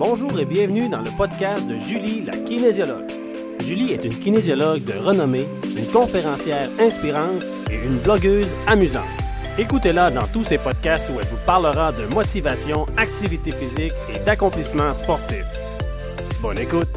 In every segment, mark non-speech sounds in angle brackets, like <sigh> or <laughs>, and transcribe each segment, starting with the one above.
Bonjour et bienvenue dans le podcast de Julie, la kinésiologue. Julie est une kinésiologue de renommée, une conférencière inspirante et une blogueuse amusante. Écoutez-la dans tous ses podcasts où elle vous parlera de motivation, activité physique et d'accomplissement sportif. Bonne écoute!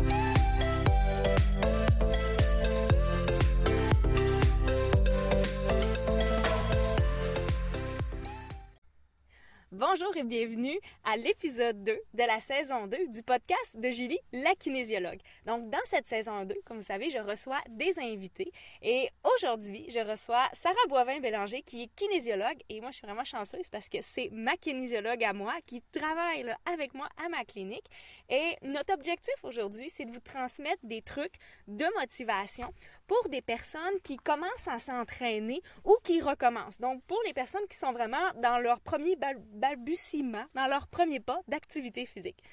Bonjour et bienvenue à l'épisode 2 de la saison 2 du podcast de Julie, la kinésiologue. Donc, dans cette saison 2, comme vous savez, je reçois des invités et aujourd'hui, je reçois Sarah Boivin-Bélanger qui est kinésiologue et moi, je suis vraiment chanceuse parce que c'est ma kinésiologue à moi qui travaille avec moi à ma clinique et notre objectif aujourd'hui, c'est de vous transmettre des trucs de motivation pour des personnes qui commencent à s'entraîner ou qui recommencent. Donc, pour les personnes qui sont vraiment dans leur premier bal balbutiement, dans leur premier pas d'activité physique.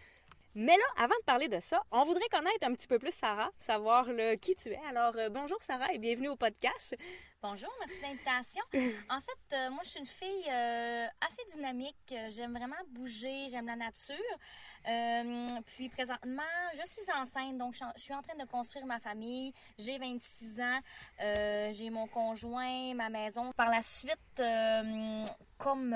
Mais là, avant de parler de ça, on voudrait connaître un petit peu plus Sarah, savoir le, qui tu es. Alors, euh, bonjour Sarah et bienvenue au podcast. Bonjour, merci de l'invitation. <laughs> En fait, euh, moi, je suis une fille euh, assez dynamique. J'aime vraiment bouger, j'aime la nature. Puis présentement, je suis enceinte, donc je suis en train de construire ma famille. J'ai 26 ans, j'ai mon conjoint, ma maison. Par la suite, comme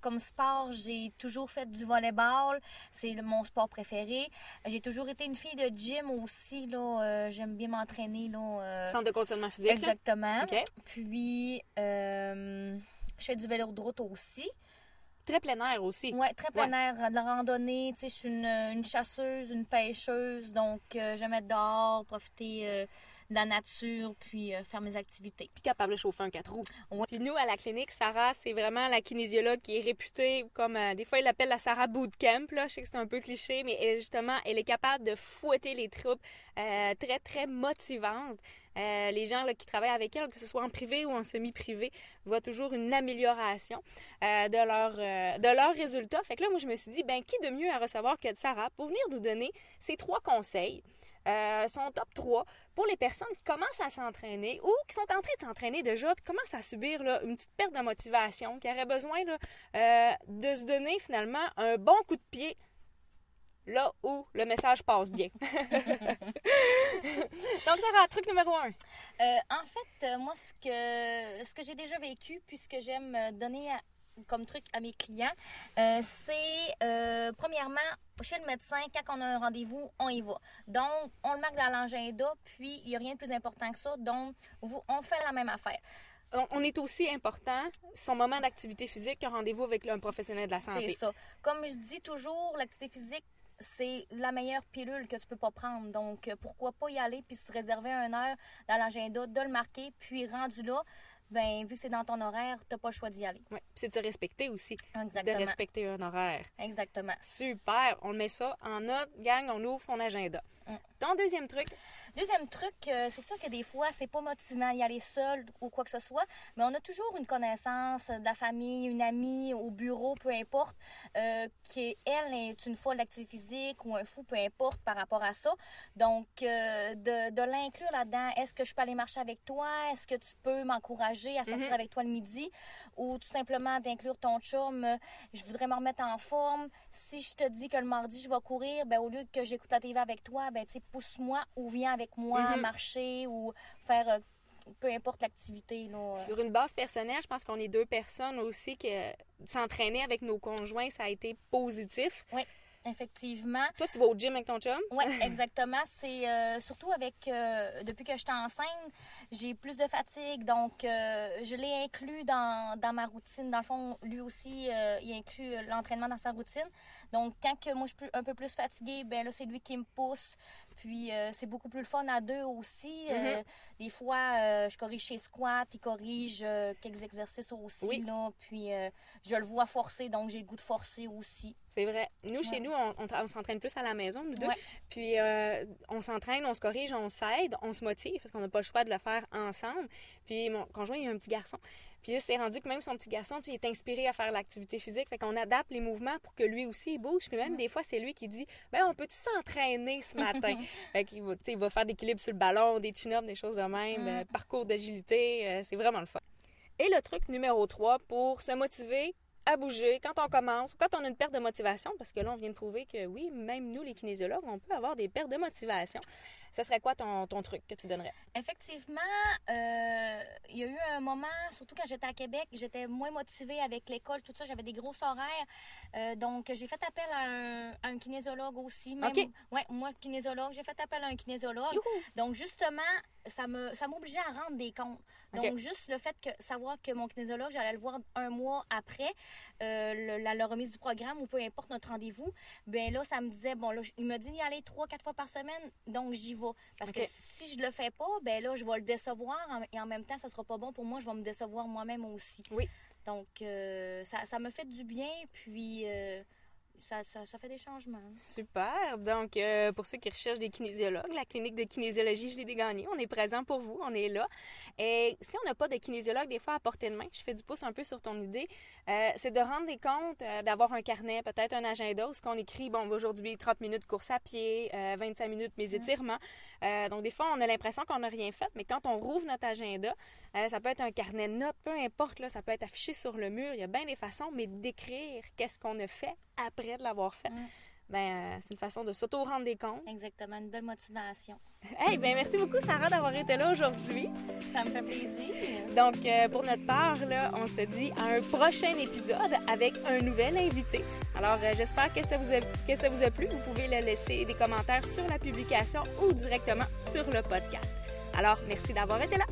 comme sport, j'ai toujours fait du volleyball. C'est mon sport préféré. J'ai toujours été une fille de gym aussi. Là, j'aime bien m'entraîner. Là, Centre de conditionnement physique. Exactement. Puis, je fais du vélo de route aussi. Très plein air aussi. Oui, très plein air. De la randonnée, tu sais, je suis une, chasseuse, une pêcheuse, donc euh, j'aime être dehors, profiter euh, la nature, puis euh, faire mes activités. Puis capable de chauffer un 4 roues. Puis nous, à la clinique, Sarah, c'est vraiment la kinésiologue qui est réputée comme, des fois, ils l'appellent la Sarah Bootcamp, là. Je sais que c'est un peu cliché, mais justement, elle est capable de fouetter les troupes, très, très motivante. Euh, les gens qui travaillent avec elle, que ce soit en privé ou en semi-privé, voient toujours une amélioration euh, de, leur, euh, de leurs résultats. Fait que là, moi, je me suis dit, ben qui de mieux à recevoir que de Sarah pour venir nous donner ces trois conseils, son top 3, pour les personnes qui commencent à s'entraîner ou qui sont en train de s'entraîner déjà, puis commencent à subir une petite perte de motivation, qui auraient besoin de se donner finalement un bon coup de pied là où le message passe bien. <laughs> Donc, Sarah, truc numéro un. Euh, en fait, euh, moi, ce que, ce que j'ai déjà vécu, puis ce que j'aime donner comme truc à mes clients, euh, c'est premièrement, chez le médecin, quand on a un rendez-vous, on y va. Donc, on le marque dans l'agenda, puis il n'y a rien de plus important que ça. Donc, vous, on fait la même affaire on est aussi important, son moment d'activité physique, qu'un rendez-vous avec un professionnel de la santé. C'est ça. Comme je dis toujours, l'activité physique, c'est la meilleure pilule que tu peux pas prendre. Donc, euh, pourquoi pas y aller puis se réserver un heure dans l'agenda, de le marquer, puis rendu là, ben vu que c'est dans ton horaire, tu n'as pas le choix d'y aller. Oui, c'est de se respecter aussi. Exactement. De respecter un horaire. Exactement. Super. On met ça en note. Gang, on ouvre son agenda. Mm. Ton deuxième truc, Deuxième truc, euh, c'est sûr que des fois, c'est pas motivant d'y aller seul ou quoi que ce soit, mais on a toujours une connaissance de la famille, une amie au bureau, peu importe, euh, qui, elle, est une folle d'activité physique ou un fou, peu importe par rapport à ça. Donc, euh, de, de l'inclure là-dedans, est-ce que je peux aller marcher avec toi? Est-ce que tu peux m'encourager à sortir mhm. avec toi le midi? Ou tout simplement d'inclure ton chum, je voudrais me remettre en forme. Si je te dis que le mardi, je vais courir, ben, au lieu que j'écoute la TV avec toi, ben, sais, pousse-moi ou viens avec moi, mhm. marcher ou faire euh, peu importe l'activité. Euh. Sur une base personnelle, je pense qu'on est deux personnes aussi que s'entraîner avec nos conjoints, ça a été positif. Oui. Effectivement. Toi, tu vas au gym avec ton chum? Oui, exactement. C'est euh, surtout avec, depuis que je suis enceinte, j'ai plus de fatigue. Donc, je l'ai inclus dans, dans, ma routine. Dans le fond, lui aussi, il inclut l'entraînement dans sa routine. Donc, quand que moi, je suis un peu plus fatiguée, ben là, c'est lui qui me pousse. Puis euh, c'est beaucoup plus le fun à deux aussi. Euh, mhm. des fois, euh, je corrige chez squat, il corrige quelques exercices aussi. Là, puis je le vois forcer, donc j'ai le goût de forcer aussi. C'est vrai. Nous, chez nous, on, s'entraîne plus à la maison, nous deux. Puis on s'entraîne, on se corrige, on s'aide, on se motive parce qu'on n'a pas le choix de le faire ensemble. Puis mon conjoint, il a un petit garçon. Puis là, c'est rendu que même son petit garçon, il est inspiré à faire l'activité physique. Fait qu'on adapte les mouvements pour que lui aussi il bouge. Puis même des fois, c'est lui qui dit ben on peut-tu s'entraîner ce matin <laughs> Fait qu'il va, il va faire des équilibres sur le ballon, des chin-ups, des choses de même, euh, parcours d'agilité. Euh, c'est vraiment le fun. Et le truc numéro 3 pour se motiver à bouger, quand on commence, quand on a une perte de motivation, parce que là, on vient de prouver que oui, même nous, les kinésiologues, on peut avoir des pertes de motivation. Ce serait quoi ton, ton truc que tu donnerais? Effectivement, euh, il y a eu un moment, surtout quand j'étais à Québec, j'étais moins motivée avec l'école, tout ça, j'avais des gros horaires. Euh, donc, j'ai fait appel à un, à un kinésiologue aussi. Même, OK. Ouais, moi, kinésiologue, j'ai fait appel à un kinésiologue. Youhou! Donc, justement, ça me ça m'obligeait à rendre des comptes. Donc, juste le fait que savoir que mon kinésiologue, j'allais le voir un mois après euh, le- la, la remise du programme ou peu importe notre rendez-vous, ben là, ça me disait, bon, là, il me dit d'y aller trois, quatre fois par semaine, donc j'y vais. Parce que si je le fais pas, ben là, je vais le décevoir et en même temps, ça sera pas bon pour moi, je vais me décevoir moi-même aussi. Oui. Donc, euh, ça, ça me fait du bien, puis euh, ça, ça, ça fait des changements. Super. Donc, euh, pour ceux qui recherchent des kinésiologues, la clinique de kinésiologie, je l'ai dégagné. On est présent pour vous. On est là. Et si on n'a pas de kinésiologue, des fois, à portée de main, je fais du pouce un peu sur ton idée, euh, c'est de rendre des comptes, euh, d'avoir un carnet, peut-être un agenda où ce qu'on écrit, bon, aujourd'hui, 30 minutes course à pied, euh, 25 minutes mes étirements. Donc, des fois, on a l'impression qu'on n'a rien fait, mais quand on rouvre notre agenda, euh, ça peut être un carnet de notes, peu importe, là, ça peut être affiché sur le mur. Il y a bien des façons, mais d'écrire qu'est-ce qu'on a fait après de l'avoir fait. Mm. Ben, euh, c'est une façon de s'auto-rendre des comptes. Exactement, une belle motivation. <laughs> Hey, ben merci beaucoup, Sarah, d'avoir été là aujourd'hui. Ça me fait plaisir. Donc, euh, pour notre part, là, on se dit à un prochain épisode avec un nouvel invité. Alors, euh, j'espère que ça, vous a, que ça vous a plu. Vous pouvez le laisser des commentaires sur la publication ou directement sur le podcast. Alors, merci d'avoir été là.